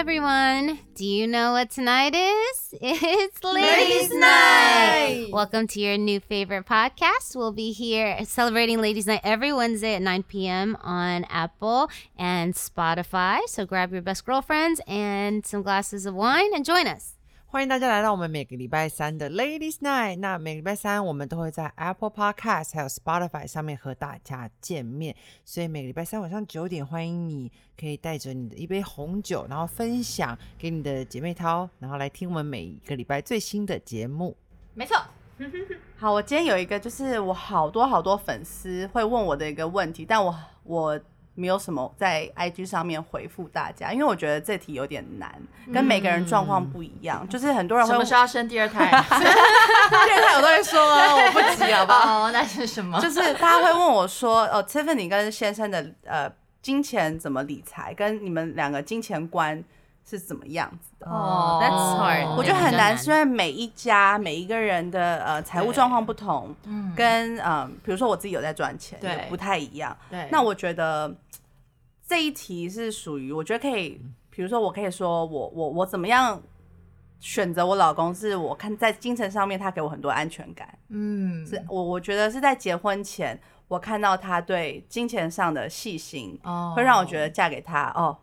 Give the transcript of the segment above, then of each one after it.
Everyone. Do you know what tonight is? It's Ladies' Night. Welcome to your new favorite podcast. We'll be here celebrating Ladies' Night every Wednesday at 9 p.m. on Apple and Spotify. So grab your best girlfriends and some glasses of wine and join us. 欢迎大家来到我们每个礼拜三的 Ladies Night。那每个礼拜三我们都会在 Apple Podcast 还有 Spotify 上面和大家见面，所以每个礼拜三晚上九点，欢迎你可以带着你的一杯红酒，然后分享给你的姐妹淘，然后来听我们每一个礼拜最新的节目。没错。好，我今天有一个，就是我好多好多粉丝会问我的一个问题，但我我。没有什么在 IG 上面回复大家，因为我觉得这题有点难，跟每个人状况不一样。就是很多人什么时候要生第二胎？第二胎我都会说，我不急，好不好？哦，那是什么？就是大家会问我说，哦，Tiffany 跟先生的呃金钱怎么理财，跟你们两个金钱观是怎么样子的？哦，That's hard。我觉得很难，是因为每一家每一个人的呃财务状况不同，嗯跟嗯，比如说我自己有在赚钱，对，不太一样。对，那我觉得。这一题是属于，我觉得可以，比如说，我可以说，我我我怎么样选择我老公，是我看在精神上面，他给我很多安全感。嗯，是我我觉得是在结婚前，我看到他对金钱上的细心，会让我觉得嫁给他哦，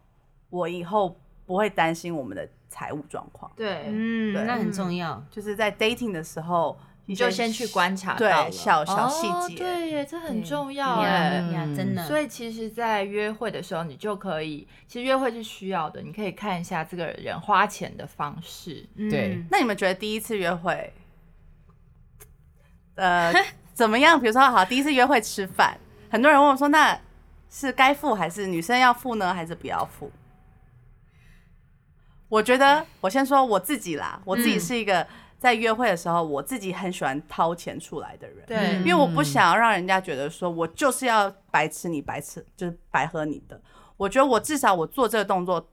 我以后不会担心我们的财务状况。对，嗯，那很重要，就是在 dating 的时候。你就先去观察对小小细节，对耶，这很重要哎，真的。所以其实，在约会的时候，你就可以，其实约会是需要的，你可以看一下这个人花钱的方式。对，那你们觉得第一次约会，呃，怎么样？比如说，好，第一次约会吃饭，很多人问我说，那是该付还是女生要付呢，还是不要付？我觉得，我先说我自己啦，我自己是一个。在约会的时候，我自己很喜欢掏钱出来的人，对，因为我不想要让人家觉得说我就是要白吃你白吃，就是白喝你的。我觉得我至少我做这个动作，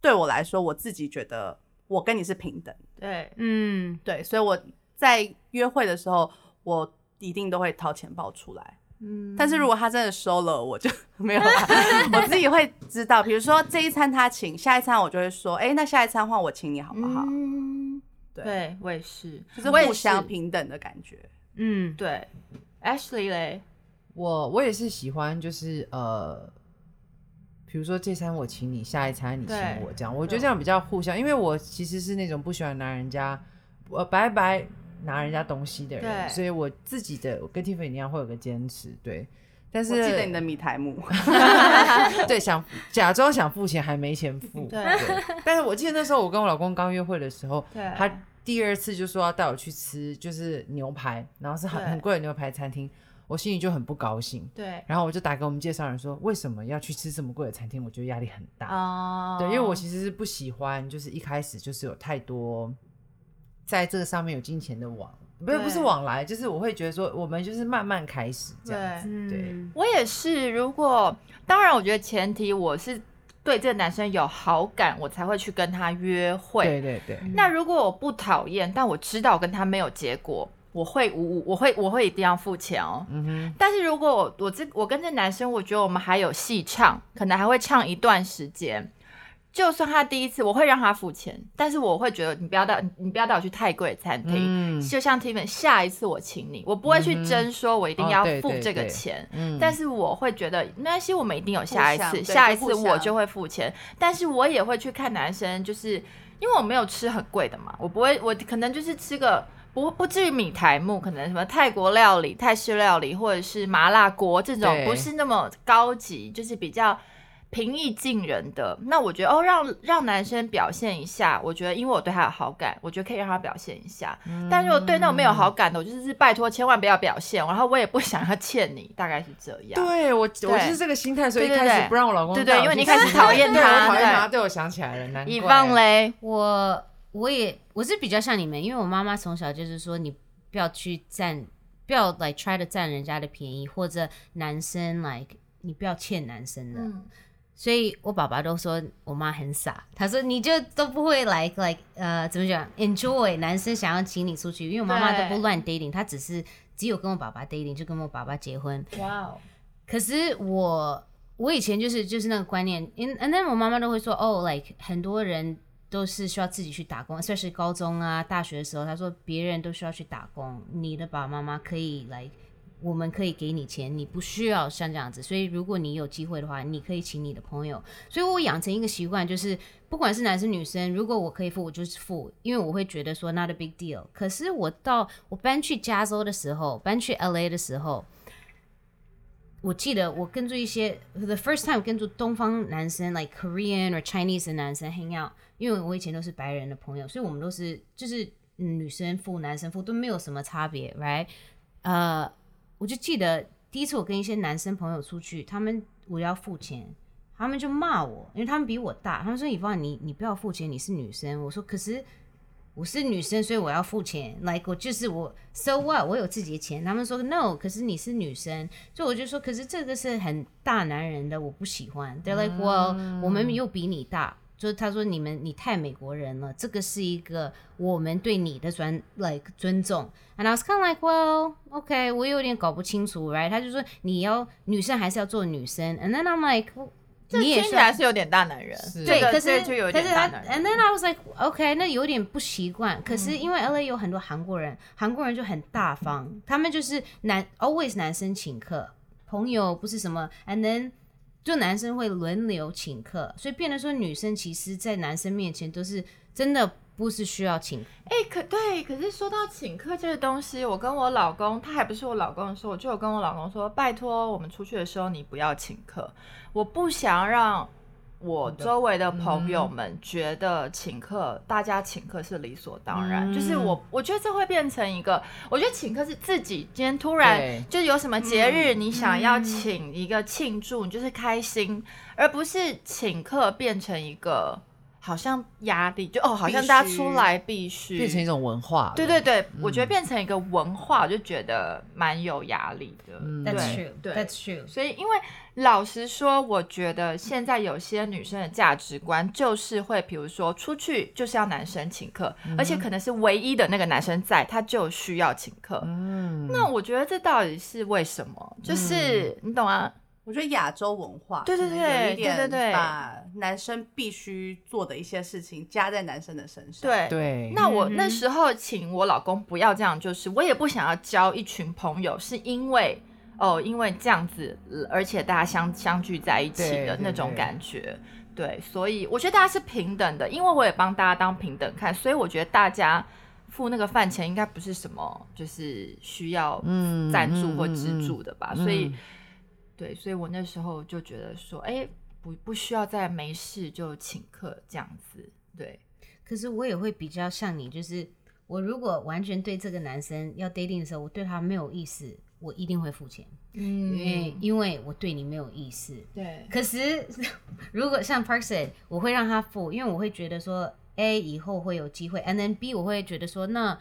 对我来说，我自己觉得我跟你是平等，对，嗯，对，所以我在约会的时候，我一定都会掏钱包出来，嗯，但是如果他真的收了，我就没有了，我自己会知道，比如说这一餐他请，下一餐我就会说，哎，那下一餐换我请你好不好？对，我也是，就是互相平等的感觉。嗯，对。Ashley 嘞，我我也是喜欢，就是呃，比如说这餐我请你，下一餐你请我，这样，我觉得这样比较互相。因为我其实是那种不喜欢拿人家呃白白拿人家东西的人，所以我自己的跟 Tiffany 一样会有个坚持。对，但是记得你的米台木，对，想假装想付钱还没钱付。对，但是我记得那时候我跟我老公刚约会的时候，对，他。第二次就说要带我去吃，就是牛排，然后是很很贵的牛排餐厅，我心里就很不高兴。对，然后我就打给我们介绍人说，为什么要去吃这么贵的餐厅？我觉得压力很大。哦，对，因为我其实是不喜欢，就是一开始就是有太多在这个上面有金钱的往，不是不是往来，就是我会觉得说，我们就是慢慢开始这样子。对，我也是。如果当然，我觉得前提我是。对这个男生有好感，我才会去跟他约会。对对对。那如果我不讨厌，但我知道跟他没有结果，我会无我会我会一定要付钱哦。嗯哼。但是如果我我这我跟这男生，我觉得我们还有戏唱，可能还会唱一段时间。就算他第一次，我会让他付钱，但是我会觉得你不要带你不要带我去太贵的餐厅。就像 Tiffany，下一次我请你，我不会去争说我一定要付这个钱。但是我会觉得没关系，我们一定有下一次，下一次我就会付钱。但是我也会去看男生，就是因为我没有吃很贵的嘛，我不会，我可能就是吃个不不至于米台木，可能什么泰国料理、泰式料理或者是麻辣锅这种，不是那么高级，就是比较。平易近人的，那我觉得哦，让让男生表现一下，我觉得因为我对他有好感，我觉得可以让他表现一下。但如果对那种没有好感的，我就是拜托千万不要表现，然后我也不 想要欠你，大概是这样。对我，我就是这个心态，所以一开始不让我老公对对，因为你开始讨厌 他，讨厌他，对我想起来了，难怪。以放嘞，我我也我是比较像你们，因为我妈妈从小就是说，你不要去占，不要来 try 的占人家的便宜，或者男生 like 你不要欠男生的。所以我爸爸都说我妈很傻，他说你就都不会来来呃怎么讲 enjoy 男生想要请你出去，因为我妈妈都不乱 dating，她只是只有跟我爸爸 dating，就跟我爸爸结婚。哇哦！可是我我以前就是就是那个观念 and then 我妈妈都会说，哦，like 很多人都是需要自己去打工，算是高中啊、大学的时候，她说别人都需要去打工，你的爸爸妈妈可以来。我们可以给你钱，你不需要像这样子。所以如果你有机会的话，你可以请你的朋友。所以我养成一个习惯，就是不管是男生女生，如果我可以付，我就是付，因为我会觉得说 not a big deal。可是我到我搬去加州的时候，搬去 LA 的时候，我记得我跟住一些 the first time 跟住东方男生，like Korean or Chinese 的男生 hang out，因为我以前都是白人的朋友，所以我们都是就是女生付男生付都没有什么差别，right？呃。我就记得第一次我跟一些男生朋友出去，他们我要付钱，他们就骂我，因为他们比我大，他们说：“以芳，你你不要付钱，你是女生。”我说：“可是我是女生，所以我要付钱。”like 我就是我，so what？我有自己的钱。他们说：“no，可是你是女生。”所以我就说：“可是这个是很大男人的，我不喜欢。”They're like well，我们又比你大。就是他说你们你太美国人了，这个是一个我们对你的尊 like 尊重。And I was kind of like well okay，我有点搞不清楚，right？他就说你要女生还是要做女生，And then I'm like，你也听起来是有点大男人，对，可是就有点大男人。And then I was like okay，那有点不习惯。可是因为 LA 有很多韩国人，韩国人就很大方，他们就是男 always 男生请客，朋友不是什么，And then。就男生会轮流请客，所以变得说女生其实，在男生面前都是真的不是需要请。哎，可对，可是说到请客这个东西，我跟我老公，他还不是我老公的时候，我就有跟我老公说，拜托我们出去的时候你不要请客，我不想让。我周围的朋友们觉得请客，大家请客是理所当然。就是我，我觉得这会变成一个，我觉得请客是自己今天突然就有什么节日，你想要请一个庆祝，你就是开心，而不是请客变成一个。好像压力就哦，好像大家出来必须变成一种文化。对对对，我觉得变成一个文化，我就觉得蛮有压力的。That's true. That's true. 所以，因为老实说，我觉得现在有些女生的价值观就是会，比如说出去就是要男生请客，而且可能是唯一的那个男生在，他就需要请客。嗯，那我觉得这到底是为什么？就是你懂啊？我觉得亚洲文化对对对对对，把男生必须做的一些事情加在男生的身上。对对。那我那时候请我老公不要这样，就是我也不想要交一群朋友，是因为哦，因为这样子，而且大家相相聚在一起的那种感觉。对，所以我觉得大家是平等的，因为我也帮大家当平等看，所以我觉得大家付那个饭钱应该不是什么就是需要赞助或资助的吧，所以。对，所以我那时候就觉得说，哎，不不需要再没事就请客这样子。对，可是我也会比较像你，就是我如果完全对这个男生要 dating 的时候，我对他没有意思，我一定会付钱。嗯，因为因为我对你没有意思。对。可是如果像 Person，我会让他付，因为我会觉得说，A 以后会有机会，and then B 我会觉得说，那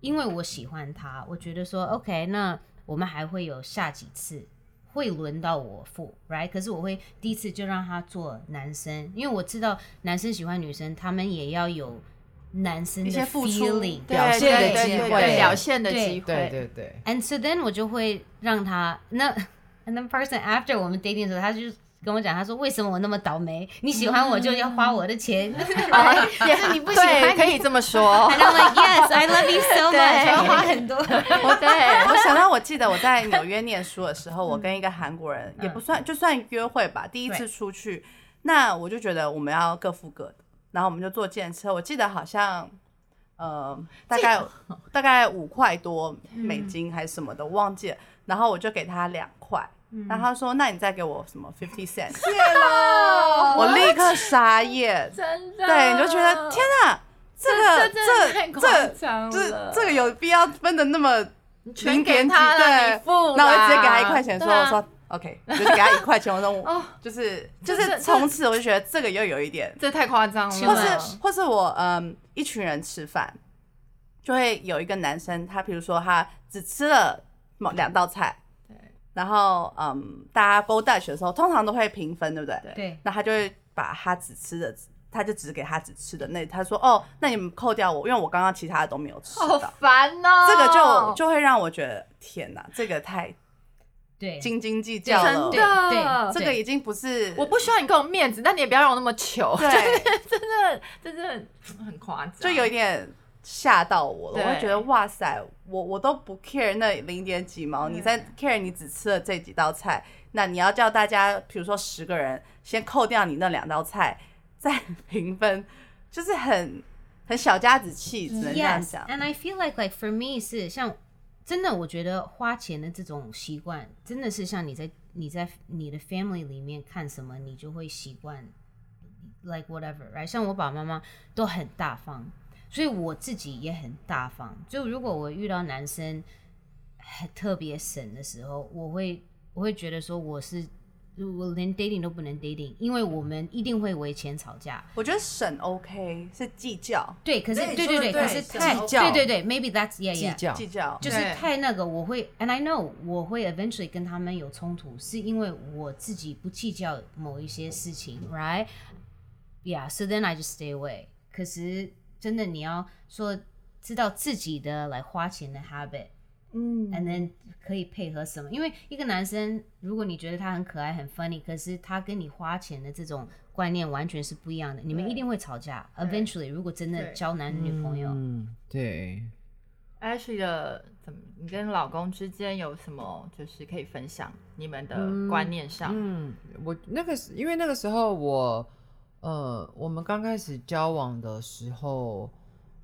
因为我喜欢他，我觉得说，OK，那我们还会有下几次。会轮到我付，right？可是我会第一次就让他做男生，因为我知道男生喜欢女生，他们也要有男生的 feeling 表现的机会，表现的机会，对对对。And so then 我就会让他那，and then person after 我们 dating 的时候，他就。跟我讲，他说为什么我那么倒霉？你喜欢我就要花我的钱，也是你不喜欢，可以这么说。And I'm like yes, I love you so much，要花很多。我对我想到，我记得我在纽约念书的时候，我跟一个韩国人也不算，就算约会吧，第一次出去，那我就觉得我们要各付各的，然后我们就坐电车。我记得好像呃，大概大概五块多美金还是什么的，忘记了。然后我就给他两块。然后他说：“那你再给我什么 fifty cent？” 谢喽，我立刻傻眼，真的，对，你就觉得天哪，这个这这这这个有必要分的那么零点几？对，那我就直接给他一块钱，说我说 OK，就是给他一块钱，我说哦，就是就是从此我就觉得这个又有一点，这太夸张了，或是或是我嗯一群人吃饭，就会有一个男生，他比如说他只吃了某两道菜。然后，嗯，大家 go Dutch 的时候，通常都会平分，对不对？对。那他就会把他只吃的，他就只给他只吃的那，他说，哦，那你们扣掉我，因为我刚刚其他的都没有吃好烦哦。这个就就会让我觉得，天哪，这个太对，斤斤计较真了。的，这个已经不是我不需要你给我面子，但你也不要让我那么糗。对，真的真的很夸张，就有一点吓到我了。我会觉得哇塞，我我都不 care 那零点几毛，你在 care 你只吃了这几道菜，那你要叫大家，比如说十个人，先扣掉你那两道菜，再评分，就是很很小家子气，只能这样讲。and I feel like like for me 是像真的，我觉得花钱的这种习惯，真的是像你在你在你的 family 里面看什么，你就会习惯 like whatever，right？像我爸爸妈妈都很大方，所以我自己也很大方。就如果我遇到男生很特别省的时候，我会我会觉得说我是我连 dating 都不能 dating，因为我们一定会为钱吵架。我觉得省 OK 是计较，对，可是对对对可是太计较对对对，maybe that's yeah 计 yeah，较，计较就是太那个，我会，and I know 我会 eventually 跟他们有冲突，是因为我自己不计较某一些事情，right？Yeah，so then I just stay away。可是真的你要说知道自己的来花钱的 habit。嗯 and then 可以配合什么？因为一个男生，如果你觉得他很可爱、很 funny，可是他跟你花钱的这种观念完全是不一样的，你们一定会吵架。Eventually，如果真的交男女朋友，嗯，对，Ashley 的怎么？你跟老公之间有什么就是可以分享你们的观念上？嗯，我那个时因为那个时候我呃，我们刚开始交往的时候，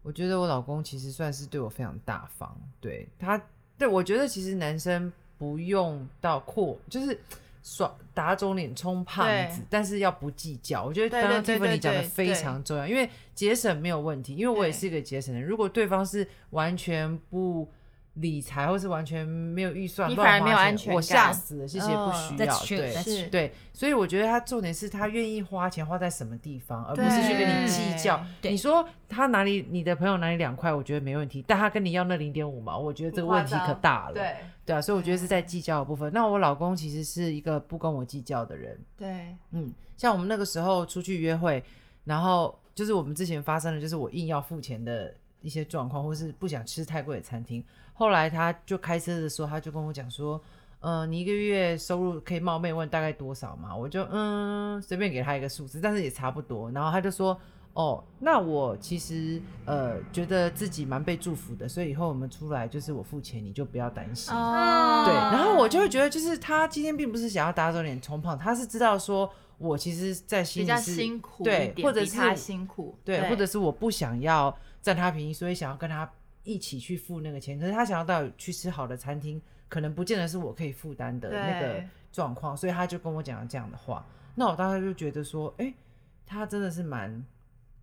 我觉得我老公其实算是对我非常大方，对他，对我觉得其实男生不用到阔，就是。耍打肿脸充胖子，但是要不计较。我觉得刚刚对对 Tiffany 讲的非常重要，因为节省没有问题，因为我也是一个节省人。如果对方是完全不理财，或是完全没有预算，你反而没有安全感吓死了。谢谢，嗯不需要。对对，所以我觉得他重点是他愿意花钱花在什么地方，而不是去跟你计较。你说他哪里，你的朋友哪里两块，我觉得没问题，但他跟你要那零点五毛，我觉得这个问题可大了。对，对啊，所以我觉得是在计较的部分。那我老公其实是一个不跟我计较的人，对，嗯，像我们那个时候出去约会，然后就是我们之前发生的，就是我硬要付钱的一些状况，或是不想吃太贵的餐厅。后来他就开车的时候，他就跟我讲说，呃，你一个月收入可以冒昧问大概多少嘛？我就嗯随便给他一个数字，但是也差不多。然后他就说，哦，那我其实呃觉得自己蛮被祝福的，所以以后我们出来就是我付钱，你就不要担心。哦对，然后我就会觉得，就是他今天并不是想要打肿脸充胖，他是知道说我其实，在心比较里是辛苦对，或者是他辛苦，对，或者是我不想要占他便宜，所以想要跟他一起去付那个钱。可是他想要到去吃好的餐厅，可能不见得是我可以负担的那个状况，所以他就跟我讲了这样的话。那我当时就觉得说，哎、他真的是蛮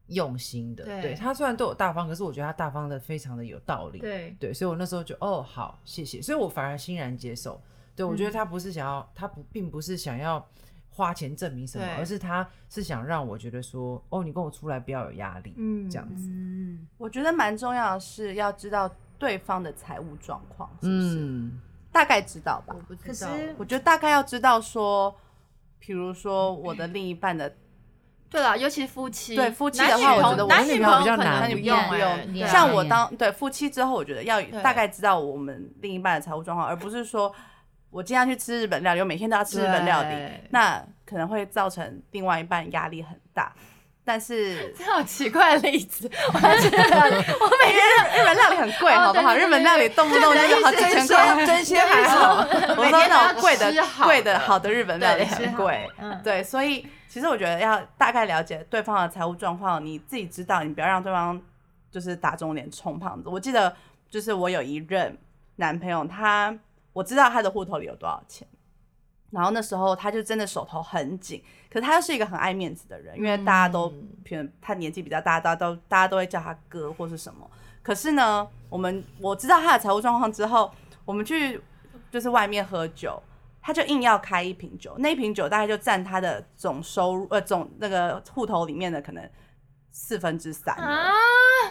用心的。对对他虽然对我大方，可是我觉得他大方的非常的有道理。对对，所以我那时候就哦好，谢谢，所以我反而欣然接受。对我觉嗯得他不是想要，他不并不是想要花钱证明什么，而是他是想让我觉得说，哦，你跟我出来不要有压力，嗯。这样子。嗯，我觉得蛮重要的是要知道对方的财务状况是不是，嗯，大概知道吧。我？不知可是道。我觉得大概要知道说，比如说我的另一半的对了，尤其夫妻，对夫妻的话我觉得我男女朋友比较可能难不用不用不哎用。像我当对夫妻之后，我觉得要大概知道我们另一半的财务状况，而不是说我经常去吃日本料理，我每天都要吃日本料理，那可能会造成另外一半压力很大。但是 这好奇怪的例子，我觉得我每天日本料理很贵，哦好不好？日本料理动不动就是好几千块，真心还好，我说那种贵的贵的好的日本料理很贵，嗯，对，所以其实我觉得要大概了解对方的财务状况，你自己知道，你不要让对方就是打肿脸充胖子。我记得就是我有一任男朋友，他我知道他的户头里有多少钱，然后那时候他就真的手头很紧，可是他又是一个很爱面子的人，因为大家都他年纪比较大，大家都大家都会叫他哥或是什么。可是呢，我们我知道他的财务状况之后，我们去就是外面喝酒，他就硬要开一瓶酒，那一瓶酒大概就占他的总收入呃总那个户头里面的可能四分之三了。啊，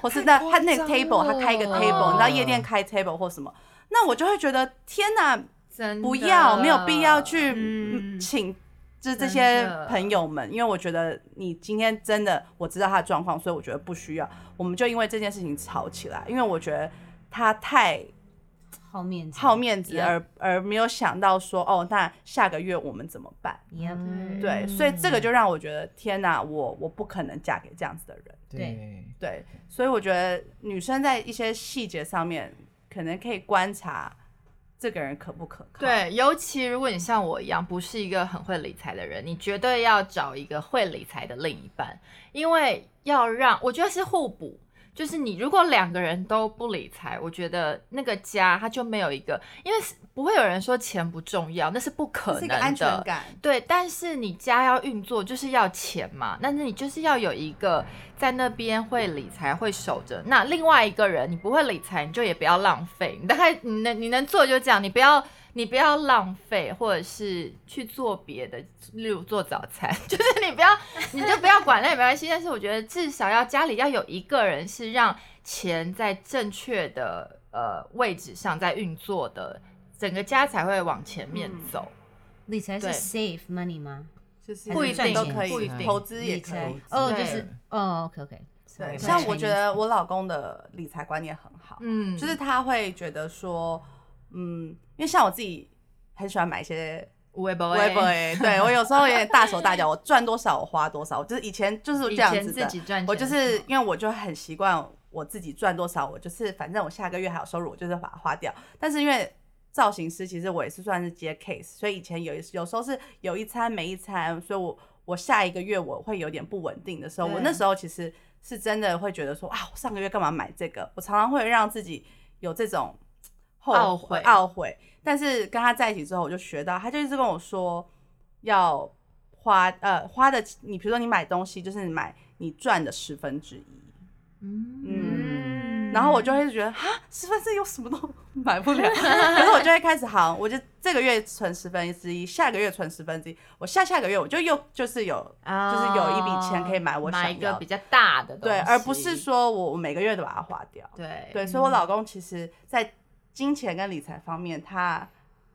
或是那他那个 table 他开一个 table，你知道夜店开 table 或什么，那我就会觉得天哪，真不要没有必要去嗯。请。就是这些朋友们，因为我觉得你今天真的我知道他的状况，所以我觉得不需要。我们就因为这件事情吵起来，因为我觉得他太好面子，好面子，而而没有想到说，哦，那下个月我们怎么办？对，所以这个就让我觉得，天哪，我我不可能嫁给这样子的人。对，对，所以我觉得女生在一些细节上面，可能可以观察这个人可不可靠。，对，尤其如果你像我一样不是一个很会理财的人，你绝对要找一个会理财的另一半，因为要让我觉得是互补。就是你如果两个人都不理财，我觉得那个家它就没有一个，因为不会有人说钱不重要，那是不可能的。安全感。对，但是你家要运作就是要钱嘛，那你就是要有一个在那边会理财、会守着。那另外一个人你不会理财，你就也不要浪费。你大概你能你能做就这样，你不要你不要浪费，或者是去做别的，例如做早餐，就是你不要你就不要管那也没关系。但是我觉得至少要家里要有一个人是让钱在正确的呃位置上在运作的，整个家才会往前面嗯。走。理财是 save money 吗？就是不一定都可以，不一定投资也可以。哦，就是哦，OK OK，对，像我觉得我老公的理财观念很好，嗯，就是他会觉得说，嗯，因为像我自己很喜欢买一些微博微博，哎，对我有时候有点大手大脚，我赚多少我花多少，我就是以前就是这样子的。己赚，我就是因为我就很习惯我自己赚多少，我就是反正我下个月还有收入，我就是把它花掉。但是因为造型师，其实我也是算是接 case，所以以前有有时候是有一餐没一餐，所以我我下一个月我会有点不稳定的时候，我那时候其实是真的会觉得说啊，我上个月干嘛买这个？我常常会让自己有这种后懊悔懊悔。但是跟他在一起之后，我就学到，他就一直跟我说要花呃花的，你比如说你买东西，就是你买你赚的十分之一。嗯，然后我就会觉得哈，十分之一有什么都 买不了，可是我就会开始好，我就这个月存十分之一，下个月存十分之一，我下下个月我就又就是有就是有一笔钱可以买我想要的买一个比较大的东西，对，而不是说我我每个月都把它花掉。对对，所以我老公其实在金钱跟理财方面，他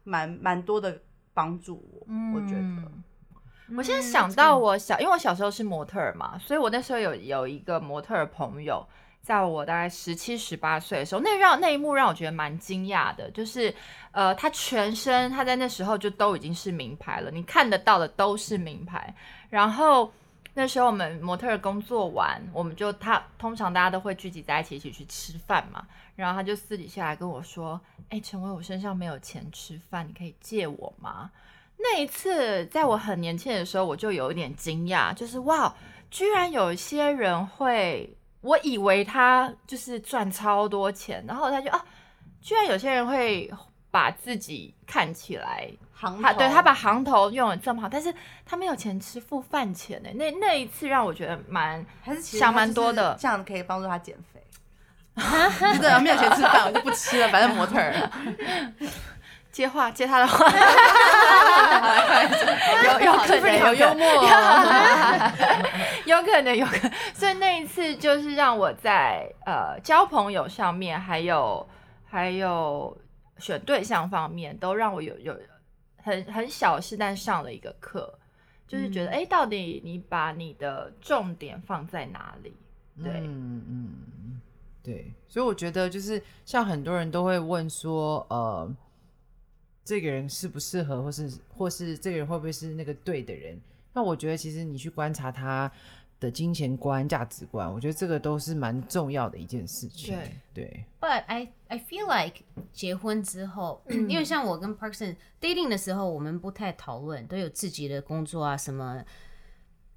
蛮蛮多的帮助我，我觉得。嗯我现在想到我小，因为我小时候是模特儿嘛，所以我那时候有有一个模特儿朋友，在我大概十七、十八岁的时候，那让那一幕让我觉得蛮惊讶的，就是呃，他全身他在那时候就都已经是名牌了，你看得到的都是名牌。然后那时候我们模特工作完，我们就他通常大家都会聚集在一起一起去吃饭嘛，然后他就私底下来跟我说：“哎、陈薇，我身上没有钱吃饭，你可以借我吗？”那一次，在我很年轻的时候，我就有一点惊讶，就是哇，居然有一些人会，我以为他就是赚超多钱，然后他就啊，居然有些人会把自己看起来，行头他对他把行头用的这么好，但是他没有钱吃付饭钱呢。那那一次让我觉得蛮还是想蛮多的这样可以帮助他减肥。就是没有钱吃饭，我就不吃了，反正模特儿。接话接他的话，有有可能有幽默、有可能 有可能，所以那一次就是让我在呃交朋友上面，还有还有选对象方面，都让我有有很很小事，但上了一个课，就是觉得哎、诶到底你把你的重点放在哪里？对，嗯嗯，嗯对，所以我觉得就是像很多人都会问说，呃，这个人适不适合，或是或是这个人会不会是那个对的人？那我觉得其实你去观察他的金钱观、价值观，我觉得这个都是蛮重要的一件事情。对 But I I feel like 结婚之后，因为像我跟 Parkson dating 的时候，我们不太讨论，都有自己的工作啊什么，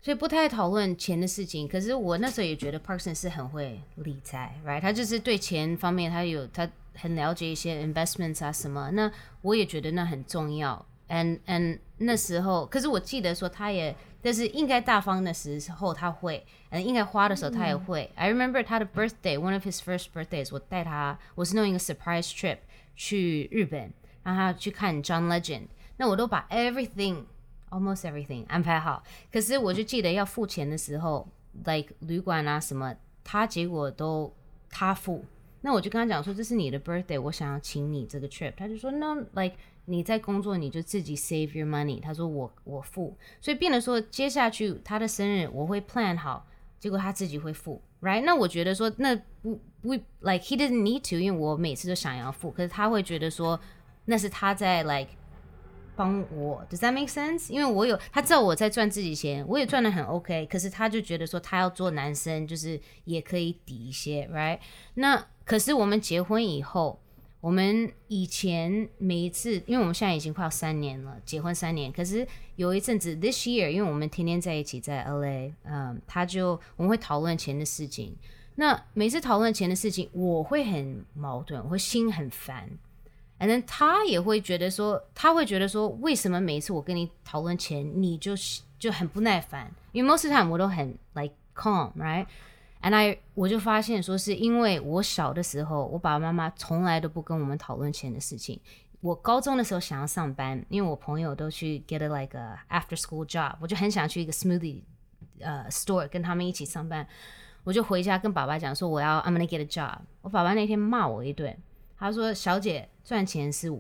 所以不太讨论钱的事情。可是我那时候也觉得 Parkson 是很会理财，right？他就是对钱方面，他有他很了解一些 investments 啊什么。那我也觉得那很重要。And and 那时候，可是我记得说他也，但是应该大方的时候他会，嗯，应该花的时候他也会。I remember 他的 birthday，one of his first birthdays，我带他，我是弄一个 surprise trip 去日本，让他去看 John Legend。那我都把 everything almost everything 安排好，可是我就记得要付钱的时候，like 旅馆啊什么，他结果都他付。那我就跟他讲说，这是你的 birthday，我想要请你这个 trip。他就说，no，like 你在工作你就自己 save your money。他说我我付，所以变得说接下去他的生日我会 plan 好，结果他自己会付。，right？那我觉得说那不不 like he didn't need to，因为我每次都想要付，可是他会觉得说那是他在 like 帮我，Does that make sense？因为我有他知道我在赚自己钱，我也赚的很 OK，可是他就觉得说他要做男生，就是也可以抵一些，right？那可是我们结婚以后。我们以前每一次，因为我们现在已经快要三年了，结婚三年。可是有一阵子，this year，因为我们天天在一起在 LA，嗯，他就我们会讨论钱的事情。那每次讨论钱的事情，我会很矛盾，我会心很烦。And then 他也会觉得说，他会觉得说，为什么每一次我跟你讨论钱，你就就很不耐烦？因为 most time 我都很 like calm，right？And I 我就发现说，是因为我小的时候，我爸爸妈妈从来都不跟我们讨论钱的事情。我高中的时候想要上班，因为我朋友都去 get a like a after school job，我就很想去一个 smoothie 呃 store 跟他们一起上班。我就回家跟爸爸讲说，我要 I'm gonna get a job。我爸爸那天骂我一顿，他说：“小姐，赚钱是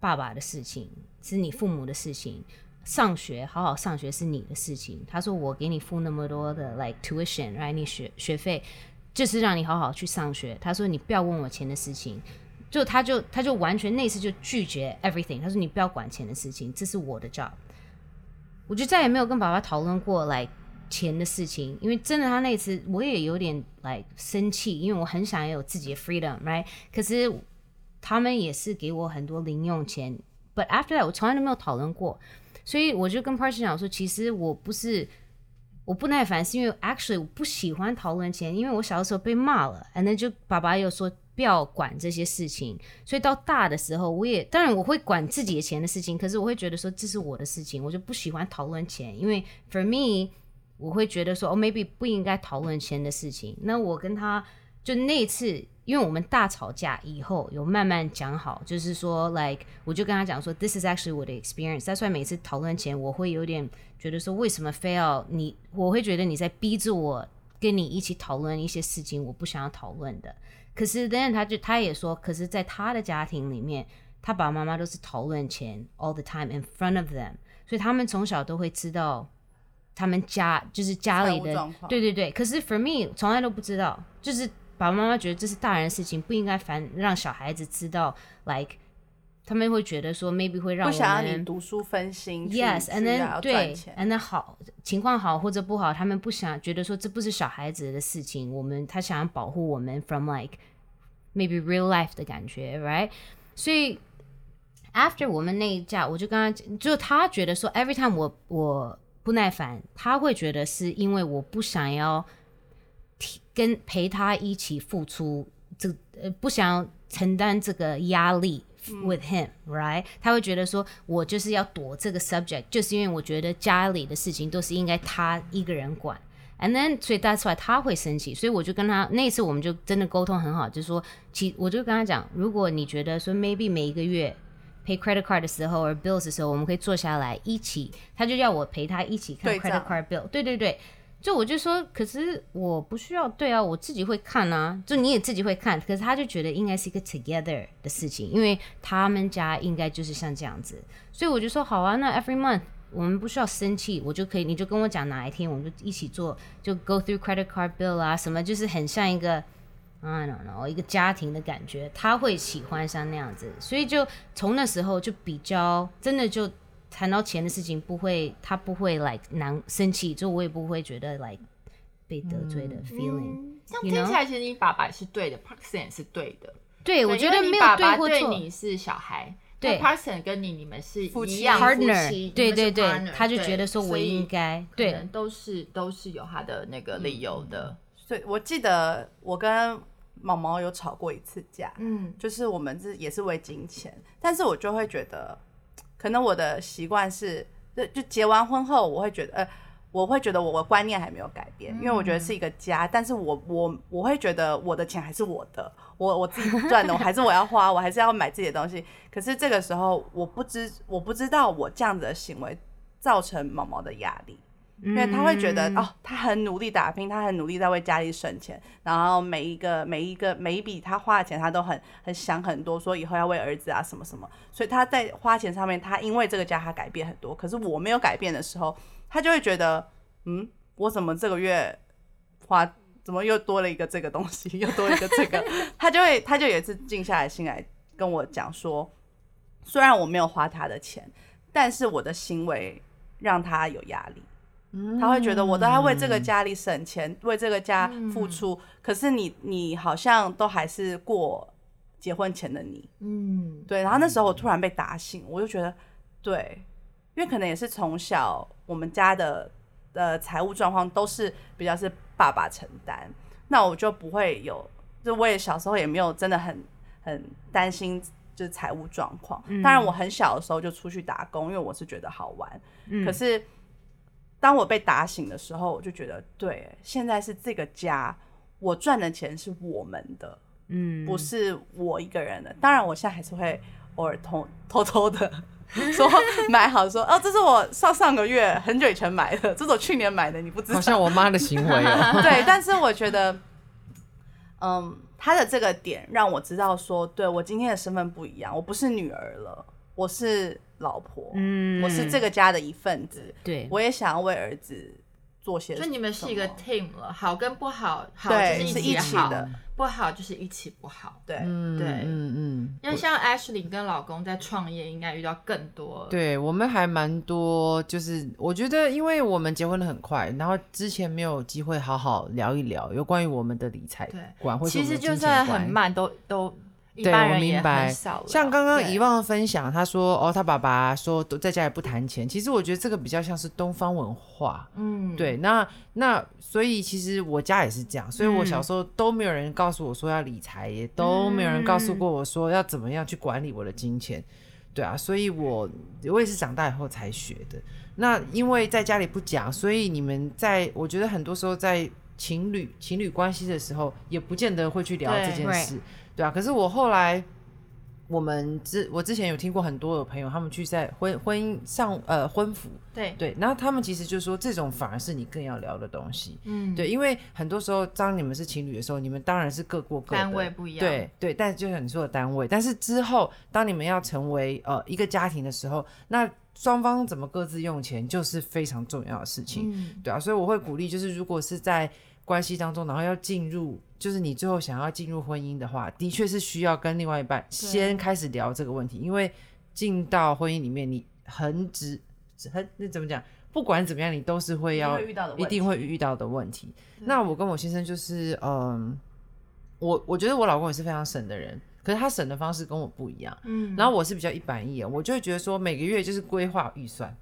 爸爸的事情，是你父母的事情。”上学好好上学是你的事情。他说我给你付那么多的 like tuition，right？你学学费就是让你好好去上学。他说你不要问我钱的事情，就他就他就完全那次就拒绝 everything。他说你不要管钱的事情，这是我的 job。我就再也没有跟爸爸讨论过 like 钱的事情，因为真的他那次我也有点来生气，因为我很想要有自己的 freedom，right？可是他们也是给我很多零用钱，but after that 我从来都没有讨论过。所以我就跟 Party 讲说，其实我不是我不耐烦，是因为 actually 我不喜欢讨论钱，因为我小的时候被骂了，and then 就爸爸又说不要管这些事情，所以到大的时候，我也当然我会管自己的钱的事情，可是我会觉得说这是我的事情，我就不喜欢讨论钱，因为 for me 我会觉得说哦 maybe 不应该讨论钱的事情，那我跟他就那一次。因为我们大吵架以后有慢慢讲好，就是说，like，我就跟他讲说，this is actually 我的 experience。但是每次讨论前，我会有点觉得说，为什么非要你？我会觉得你在逼着我跟你一起讨论一些事情，我不想要讨论的。可是，then 他就他也说，可是在他的家庭里面，他爸爸妈妈都是讨论钱 all the time in front of them，所以他们从小都会知道他们家就是家里的，对对对。可是 for me 从来都不知道，就是。爸爸妈妈觉得这是大人的事情，不应该烦让小孩子知道。Like，他们会觉得说，maybe 会让我们读书分心。Yes，and then 对，and then 好情况好或者不好，他们不想觉得说这不是小孩子的事情。我们他想要保护我们 from like maybe real life 的感觉，right？所以 after 我们那一架，我就跟他，就他觉得说，every time 我我不耐烦，他会觉得是因为我不想要。跟陪他一起付出，这呃不想承担这个压力，with him，right？他会觉得说，我就是要躲这个 subject，就是因为我觉得家里的事情都是应该他一个人管，and then 所以 that's why 他会生气，所以我就跟他那次我们就真的沟通很好，就是说，其我就跟他讲，如果你觉得说 maybe 每一个月 pay credit card 的时候，or bills 的时候，我们可以坐下来一起，他就要我陪他一起看 credit card bill，对对对。就我就说，可是我不需要，对啊，我自己会看啊，就你也自己会看，可是他就觉得应该是一个 together 的事情，因为他们家应该就是像这样子，所以我就说好啊，那 every month 我们不需要生气，我就可以，你就跟我讲哪一天，我们就一起做，就 go through credit card bill 啊，什么就是很像一个 I don't know 一个家庭的感觉，他会喜欢像那样子，所以就从那时候就比较真的就。谈到钱的事情，不会，他不会来难生气，就我也不会觉得来被得罪的 feeling。这样听起来，其实你爸爸是对的，Parkson 也是对的。对，我觉得没有对或错。你是小孩，对，Parkson 跟你你们是夫妻，partner，对对对，他就觉得说我应该，对，都是都是有他的那个理由的。所以我记得我跟毛毛有吵过一次架，嗯，就是我们是也是为金钱，但是我就会觉得。可能我的习惯是，就就结完婚后，我会觉得，呃，我会觉得我的观念还没有改变，因为我觉得是一个家，但是我我我会觉得我的钱还是我的，我我自己赚的，我 还是我要花，我还是要买自己的东西。可是这个时候，我不知我不知道我这样子的行为造成毛毛的压力。因为他会觉得哦，他很努力打拼，他很努力在为家里省钱，然后每一个每一个每一笔他花的钱，他都很很想很多，说以后要为儿子啊什么什么，所以他在花钱上面，他因为这个家他改变很多。可是我没有改变的时候，他就会觉得，嗯，我怎么这个月花怎么又多了一个这个东西，又多一个这个，他就会他就有一次静下来心来跟我讲说，虽然我没有花他的钱，但是我的行为让他有压力。他会觉得我都在为这个家里省钱，为这个家付出，可是你你好像都还是过结婚前的你，嗯，对。然后那时候我突然被打醒，我就觉得，对，因为可能也是从小我们家的呃财务状况都是比较是爸爸承担，那我就不会有，就我也小时候也没有真的很很担心就是财务状况。当然我很小的时候就出去打工，因为我是觉得好玩，可是。当我被打醒的时候，我就觉得，对，现在是这个家，我赚的钱是我们的，嗯，不是我一个人的。当然，我现在还是会偶尔偷偷偷的 说买好，说哦，这是我上上个月很久以前买的，这是我去年买的，你不知道？好像我妈的行为哦。对，但是我觉得，嗯，他的这个点让我知道说，对我今天的身份不一样，我不是女儿了，我是。老婆，嗯，我是这个家的一份子，对，我也想要为儿子做些。就你们是一个 team 了，好跟不好，好就是一起的，不好就是一起不好，对，对，嗯嗯。因为像 Ashley 跟老公在创业，应该遇到更多。对我们还蛮多，就是我觉得，因为我们结婚的很快，然后之前没有机会好好聊一聊有关于我们的理财观，或其实就算很慢，都都。对，我明白。像刚刚遗忘分享，他说：“哦，他爸爸说都在家里不谈钱。”其实我觉得这个比较像是东方文化。嗯，对。那那所以其实我家也是这样，所以我小时候都没有人告诉我说要理财，也都没有人告诉过我说要怎么样去管理我的金钱。对啊，所以我我也是长大以后才学的。那因为在家里不讲，所以你们在我觉得很多时候在情侣情侣关系的时候，也不见得会去聊这件事。对啊，可是我后来，我们之我之前有听过很多的朋友，他们去在婚婚姻上呃婚服，对。对，然后他们其实就说这种反而是你更要聊的东西，嗯，对，因为很多时候当你们是情侣的时候，你们当然是各过各的，单位不一样，对对，但就像你说的单位，但是之后当你们要成为呃一个家庭的时候，那双方怎么各自用钱就是非常重要的事情，对啊，所以我会鼓励，就是如果是在关系当中，然后要进入。就是你最后想要进入婚姻的话，的确是需要跟另外一半先开始聊这个问题，因为进到婚姻里面，你很直很那怎么讲？不管怎么样，你都是会要一定会遇到的问题。那我跟我先生就是，嗯，我我觉得我老公也是非常省的人，可是他省的方式跟我不一样。嗯，然后我是比较一板一眼，我就会觉得说每个月就是规划预算。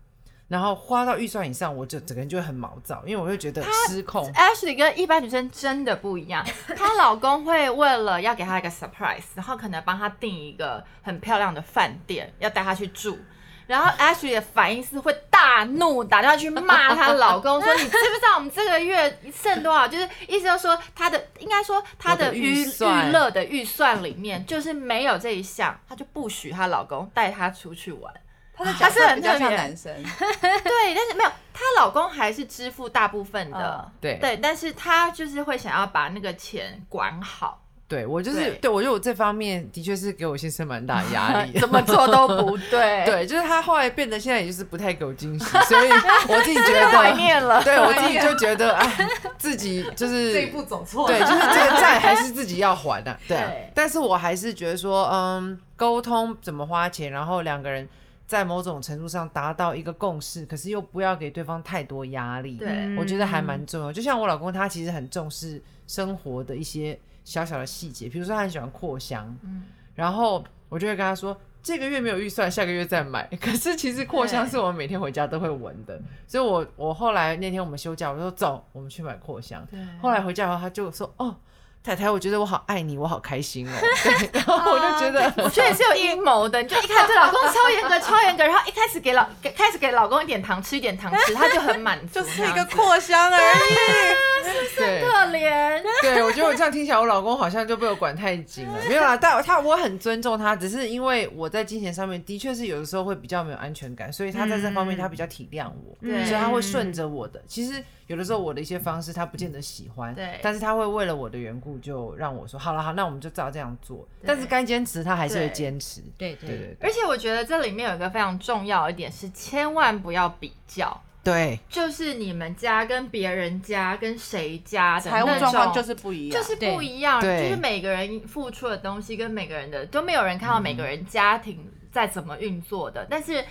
然后花到预算以上，我就整个人就会很毛躁，因为我会觉得失控。Ashley 跟一般女生真的不一样，她老公会为了要给她一个 surprise，然后可能帮她订一个很漂亮的饭店，要带她去住。然后 Ashley 的反应是会大怒，打电话去骂她老公，说你知不知道我们这个月剩多少？就是意思就是说她的应该说她的娱娱乐的预算里面就是没有这一项，她就不许她老公带她出去玩。他是很特别男生，对，但是没有，她老公还是支付大部分的，对对，但是她就是会想要把那个钱管好。对我就是，对我觉得我这方面的确是给我先生蛮大压力，怎么做都不 对。对，就是他后来变得现在也就是不太给我惊喜，所以我自己觉得怀念了。对我自己就觉得，哎，自己就是这一步走错了，对，就是这个债还是自己要还的。对，但是我还是觉得说，嗯，沟通怎么花钱，然后两个人。在某种程度上达到一个共识，可是又不要给对方太多压力。对，我觉得还蛮重要。就像我老公，他其实很重视生活的一些小小的细节，比如说他很喜欢扩香，嗯，然后我就会跟他说，这个月没有预算，下个月再买。可是其实扩香是我们每天回家都会闻的，所以我我后来那天我们休假，我说走，我们去买扩香。后来回家以后，他就说，哦。太太，我觉得我好爱你，我好开心哦。对，然后我就觉得，我觉得也是有阴谋的。你就一开始老公超严格，超严格，然后一开始给老给开始给老公一点糖吃，一点糖吃，他就很满足，就是一个扩香而已，是可怜？对，我觉得我这样听起来，我老公好像就被我管太紧了。没有啦，但他我很尊重他，只是因为我在金钱上面的确是有的时候会比较没有安全感，所以他在这方面他比较体谅我，所以他会顺着我的。其实。有的时候我的一些方式他不见得喜欢，对，但是他会为了我的缘故就让我说好了好，那我们就照这样做。但是该坚持他还是会坚持，对对对。而且我觉得这里面有一个非常重要一点是，千万不要比较。对，就是你们家跟别人家跟谁家的财务那种状况就是不一样，就是不一样，就是每个人付出的东西跟每个人的都没有人看到每个人家庭在怎么运作的，但是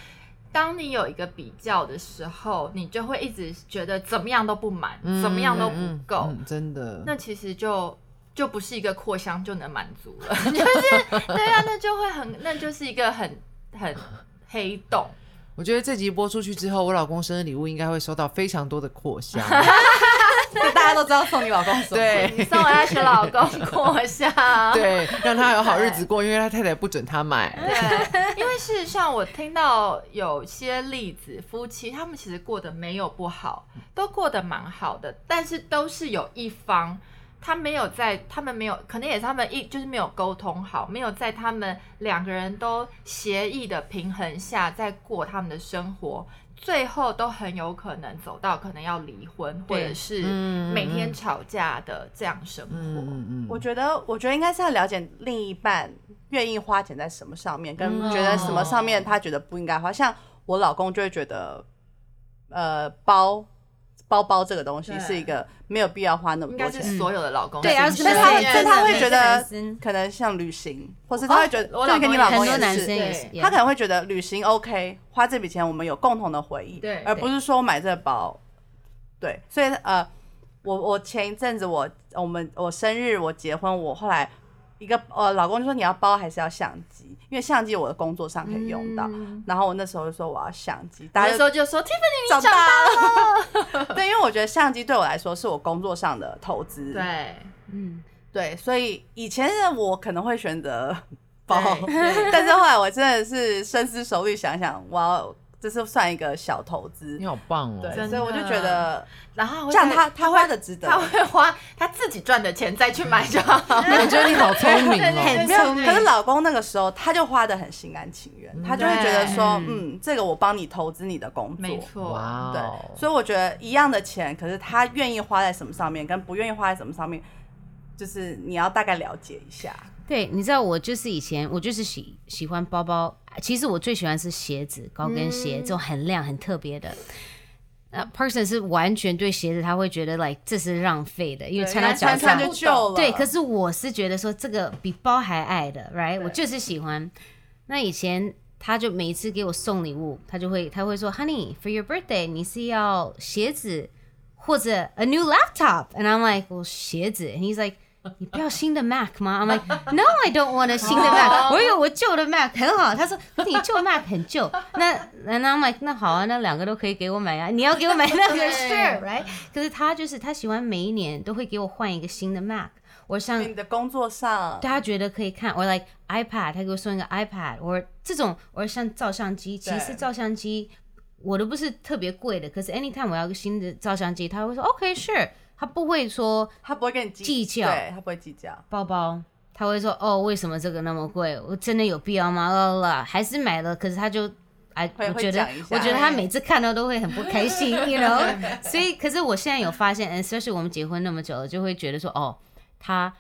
当你有一个比较的时候，你就会一直觉得怎么样都不满，嗯怎么样都不嗯够，嗯真的。那其实就就不是一个扩香就能满足了，就是对啊，那就会很，那就是一个很很黑洞。我觉得这集播出去之后，我老公生日礼物应该会收到非常多的扩香。大家都知道送你老公什么。对你送我要学老公扩香，对，让他有好日子过，因为他太太不准他买。对，因为事实上我听到有些例子，夫妻他们其实过得没有不好，都过得蛮好的，但是都是有一方他没有在，他们没有，可能也是他们一就是没有沟通好，没有在他们两个人都协议的平衡下在过他们的生活。最后都很有可能走到可能要离婚，或者是嗯每天吵架的这样生活。嗯嗯嗯，我觉得，我觉得应该是要了解另一半愿意花钱在什么上面，跟嗯觉得什么上面他觉得不应该花。像我老公就会觉得，呃，包包包这个东西是一个没有必要花那么多钱。是所有的老公对啊心声但他会，是但他会觉得可能像旅行，或是他会觉得，就跟你老老公公也很多男是他可能会觉得旅行 OK，花这笔钱我们有共同的回忆，对。而不是说买这个包。对，所以呃，我我前一阵子我我们我生日我结婚，我后来一个呃老公就说你要包还是要相机，因为相机我的工作上可以用到，然后我那时候就说我要相机，大家就时候就说 Tiffany 你长大了，对，因为我觉得相机对我来说是我工作上的投资，对，嗯，对，所以以前的我可能会选择包，但是后来我真的是深思熟虑想想，我要这是算一个小投资。你，好棒哦。对，所以我就觉得然后这样他他他花的值得，他会花他自己赚的钱再去买就好。我觉得你好聪明哦。很聪，明。可是老公那个时候他就花的很心甘情愿，他就会觉得说，嗯，这个我帮你投资你的工作，没错，哇对哦，，所以我觉得一样的钱，可是他愿意花在什么上面，跟不愿意花在什么上面，就是你要大概了解一下。对，你知道我就是以前我就是喜喜欢包包，其实我最喜欢是鞋子，高跟鞋、这种很亮很特别的。那 person 是完全对鞋子他会觉得 like 这是浪费的，因为对穿到脚上穿穿就旧了。对，可是我是觉得说这个比包还爱的，right？我就是喜欢。那以前他就每一次给我送礼物，他就会他会说，Honey，for your birthday，你是要鞋子或者 a new laptop？And I'm like，我鞋子，and he's like。你不要新的 Mac 吗？I'm like No, I don't want a 新的 Mac。我有我旧的 Mac 很好。他说，你旧的 Mac 很旧。那那 I'm like 那好啊，那两个都可以给我买啊。你要给我买那个 对 sure right？可是他就是他喜欢每一年都会给我换一个新的 Mac。我像你的工作上，大家觉得可以看，我 like iPad，他给我送一个 iPad，或这种，或像照相机，其实照相机我都不是特别贵的，可是 anytime 我要个新的照相机，他会说 OK sure，他不会说他不会跟你计较对他不会计较。包包，他会说哦为什么这个那么贵，我真的有必要吗？啦啦啦，还是买了，可是他就。哎，我觉得我觉得他每次看到都会很不开心，you know。所以，可是我现在有发现，and，especially 我们结婚那么久了，就会觉得说，哦，他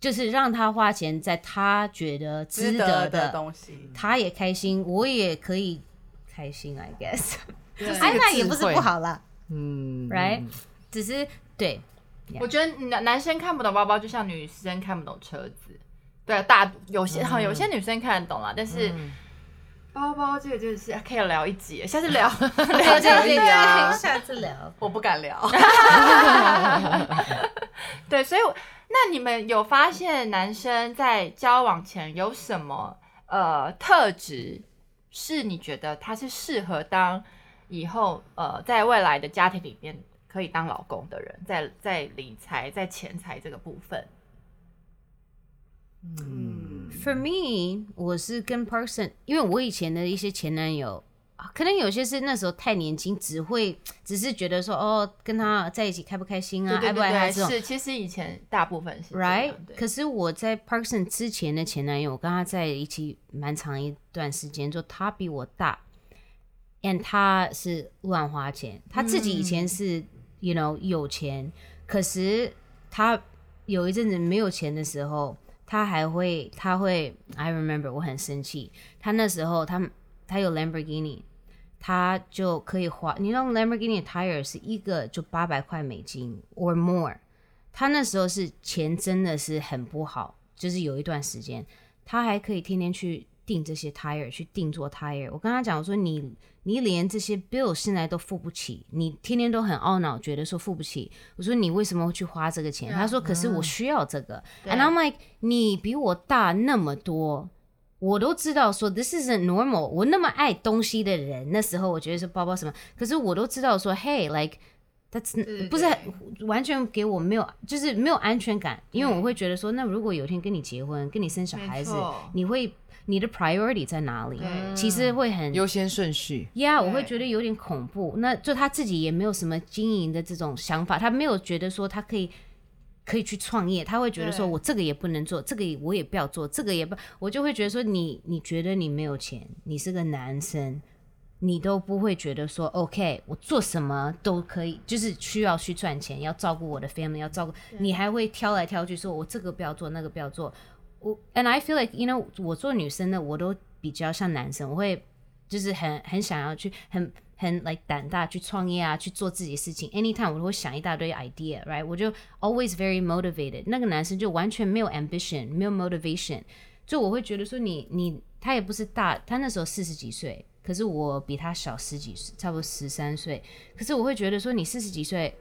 就是让他花钱在他觉得值值得的的，东西，他也开心，我也可以开心，I guess。是一个 iPad 也不是不好啦嗯，right？只是对，我觉得男男生看不懂包包，就像女生看不懂车子。对啊，大有些好、有些女生看得懂啦，但是包包这个就是可以聊一集，下次聊 聊对对对啊，下次聊。我不敢聊。对，所以那你们有发现男生在交往前有什么呃特质，是你觉得他是适合当以后呃在未来的家庭里面可以当老公的人，在在理财在钱财这个部分？嗯，For me，我是跟 person，因为我以前的一些前男友，啊可能有些是那时候太年轻，只会只是觉得说哦，跟他在一起开不开心啊，爱不爱他这种。是，其实以前大部分是 Right，可是我在 Parkson 之前的前男友，我跟他在一起蛮长一段时间，就他比我大，and 他是乱花钱，他自己以前是、you know 有钱，可是他有一阵子没有钱的时候，他还会他会，I remember 我很生气，他那时候他他有 Lamborghini。他就可以花。你知道 Lamborghini tire 是一个就八百块美金 or more。他那时候是钱真的是很不好，就是有一段时间，他还可以天天去订这些 tire，去定做 tire。我跟他讲，我说你你连这些 bill 现在都付不起，你天天都很懊恼，觉得说付不起。我说你为什么会去花这个钱？他说可是我需要这个。And I'm like，你比我大那么多，我都知道说 this isn't normal。我那么爱东西的人，那时候我觉得是包包什么，可是我都知道说，Hey，like。That's 不是完全给我没有，就是没有安全感，因为我会觉得说，那如果有一天跟你结婚，跟你生小孩子，你会你的 priority 在哪里？其实会很优先顺序。Yeah，我会觉得有点恐怖。那就他自己也没有什么经营的这种想法，他没有觉得说他可以可以去创业，他会觉得说我这个也不能做，这个我也不要做，这个也不，我就会觉得说你你觉得你没有钱，你是个男生。你都不会觉得说，OK，我做什么都可以，就是需要去赚钱，要照顾我的 family，要照顾你，还会挑来挑去，说我这个不要做，那个不要做。我，and I feel like you know，我做女生的，我都比较像男生，我会就是很很想要去，很很 like 胆大去创业啊，去做自己事情。Anytime 我都会想一大堆 idea，right？我就 always very motivated。那个男生就完全没有 ambition，没有 motivation，就我会觉得说你你他也不是大，他那时候四十几岁。可是我比他小十几岁，差不多十三岁。可是我会觉得说，你四十几岁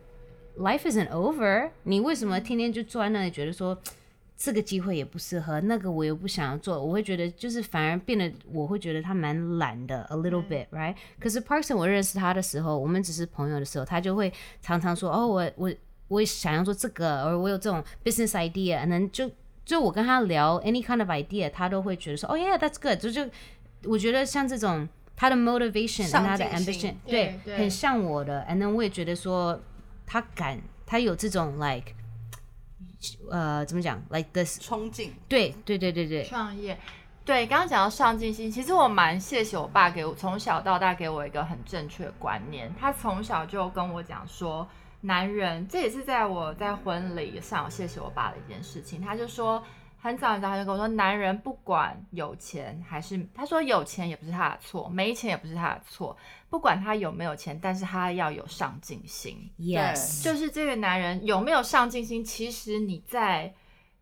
，life isn't over。你为什么天天就坐在那里，觉得说这个机会也不适合，那个我又不想要做？我会觉得就是反而变得，我会觉得他蛮懒的，a little bit，right？可是 Parkson，我认识他的时候，我们只是朋友的时候，他就会常常说，哦，我我我想要做这个，而我有这种 business idea，可能就就我跟他聊 any kind of idea，他都会觉得说，哦，yeah，that's good。就就我觉得像这种。他的 motivation 和他的 ambition，对，很像我的。And then 我也觉得说，他敢，他有这种 like，呃，怎么讲？like this 冲劲。对，对，对，对，对。创业，对，刚刚讲到上进心，其实我蛮谢谢我爸给我从小到大给我一个很正确的观念。他从小就跟我讲说，男人，这也是在我在婚礼上谢谢我爸的一件事情。他就说。很早很早他就跟我说，男人不管有钱还是，他说有钱也不是他的错，没钱也不是他的错，不管他有没有钱，但是他要有上进心。Yes，就是这个男人有没有上进心，其实你在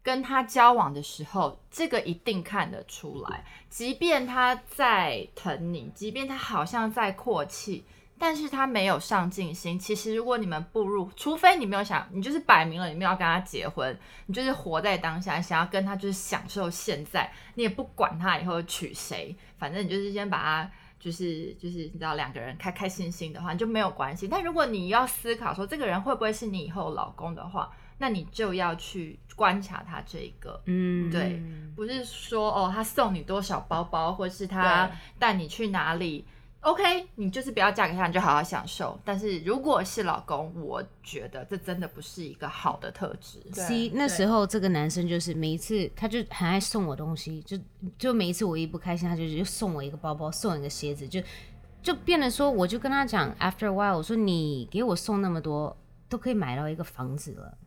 跟他交往的时候，这个一定看得出来。即便他在疼你，即便他好像在阔气。但是他没有上进心。其实，如果你们步入，除非你没有想，你就是摆明了你没有要跟他结婚，你就是活在当下，想要跟他就是享受现在，你也不管他以后娶谁，反正你就是先把他就是就是你知道两个人开开心心的话，你就没有关系。但如果你要思考说这个人会不会是你以后老公的话，那你就要去观察他这一个，嗯，对，不是说哦他送你多少包包，或是他带你去哪里。OK，你就是不要嫁给他，你就好好享受。但是如果是老公，我觉得这真的不是一个好的特质。C 那时候这个男生就是每一次他就很爱送我东西，就就每一次我一不开心，他就就送我一个包包，送一个鞋子，就就变得说，我就跟他讲，After a while，我说你给我送那么多，都可以买到一个房子了。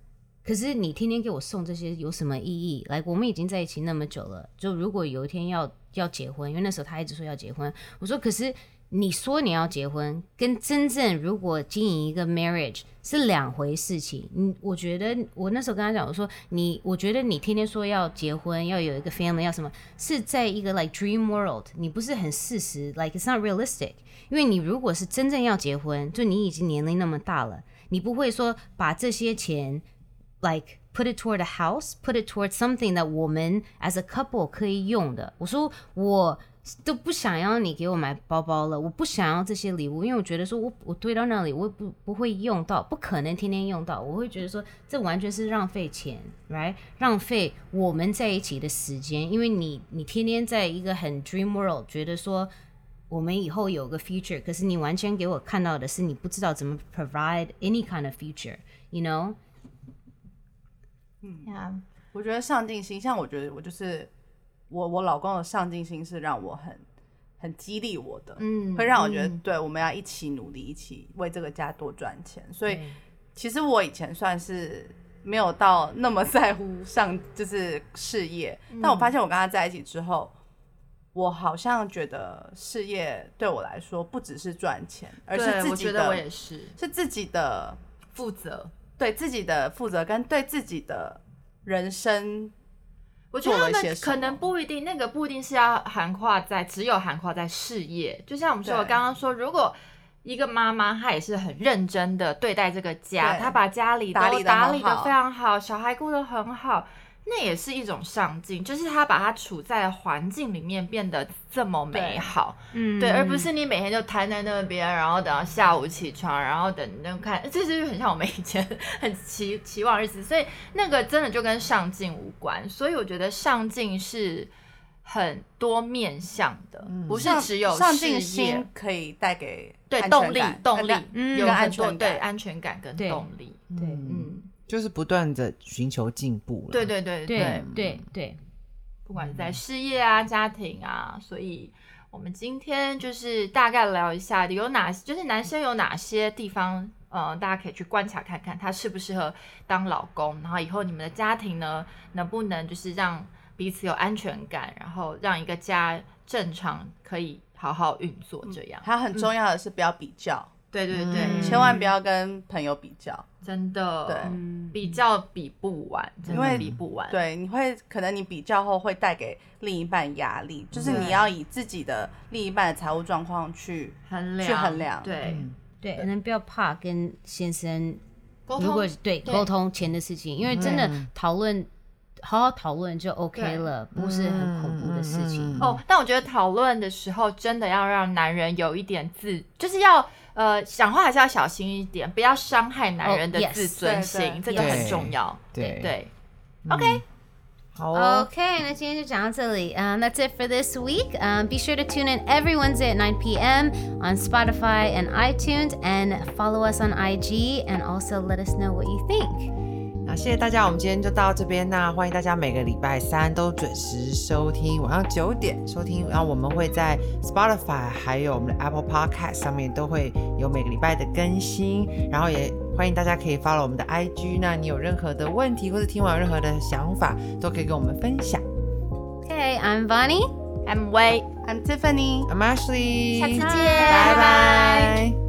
可是你天天给我送这些有什么意义？来，我们已经在一起那么久了，就如果有一天要要结婚，因为那时候他一直说要结婚，我说可是。你说你要结婚，跟真正如果经营一个 marriage 是两回事情。嗯，我觉得我那时候跟他讲，我说你，我觉得你天天说要结婚，要有一个 family，要什么，是在一个 like dream world，你不是很事实，like it's not realistic。因为你如果是真正要结婚，就你已经年龄那么大了，你不会说把这些钱 like put it toward a house，put it toward something that 我们 as a couple 可以用的。我说我。都不想要你给我买包包了，我不想要这些礼物，因为我觉得说我我堆到那里，我不不会用到，不可能天天用到，我会觉得说这完全是浪费钱，right？浪费我们在一起的时间，因为你你天天在一个很 dream world，觉得说我们以后有个 future，可是你完全给我看到的是你不知道怎么 provide any kind of future，you know？嗯呀，我觉得上进心，像我觉得我就是。我我老公的上进心是让我很很激励我的，嗯，会让我觉得对我们要一起努力，一起为这个家多赚钱。所以其实我以前算是没有到那么 在乎上就是事业，但我发现我跟他在一起之后，我好像觉得事业对我来说不只是赚钱，而是，自己我觉得我的也是是自己的负责。对自己的负责跟对自己的人生我觉得他们可能不一定，那个不一定是要涵跨在只有涵跨在事业。就像我们说，我刚刚说，如果一个妈妈她也是很认真的对待这个家，她把家里都打理打理的非常好，小孩顾得很好，那也是一种上进，就是他把他处在环境里面变得这么美好。嗯对，而不是你每天就瘫在那边，然后等到下午起床，然后等那看，这就是很像我们以前 很期期望日子，所以那个真的就跟上进无关。所以我觉得上进是很多面向的，不是只有上进心可以带给对动力动力有很多安全对安全感跟动力，对嗯，就是不断的寻求进步了。对对对对对。对，不管是在事业啊、家庭啊，所以我们今天就是大概聊一下有哪，就是男生有哪些地方，呃，大家可以去观察看看，他适不适合当老公，然后以后你们的家庭呢，能不能就是让彼此有安全感，然后让一个家正常可以好好运作，这样。还有很重要的是不要比较，对对对，嗯。千万不要跟朋友比较，真的，对。嗯比较比不完，真的因为比不完。对，你会可能你比较后会带给另一半压力，就是你要以自己的另一半的财务状况去衡量去衡量。对，对，可能不要怕跟先生，沟通。如果对对。沟通钱的事情，因为真的讨论，好好讨论就 OK 了，不是很恐怖的事情。哦，但我觉得讨论的时候，真的要让男人有一点自，就是要呃讲话还是要小心一点，不要伤害男人的哦，yes 自尊心，对这个很对重要。对对，OK，好哦。 Okay, 那今天就讲到这里。Um, that's it for this week. Um, be sure to tune in every Wednesday at 9 p.m. on Spotify and iTunes, and follow us on IG, and also let us know what you think. 那谢谢大家，我们今天就到这边。那欢迎大家每个礼拜三都准时收听，晚上九点收听。然后我们会在 Spotify 还有我们的 Apple Podcast 上面都会有每个礼拜的更新。然后也欢迎大家可以 follow 我们的 IG。那你有任何的问题或者听完任何的想法，都可以跟我们分享。Okay, I'm Bonnie，I'm Way。I'm Tiffany。I'm Ashley，下次见拜拜。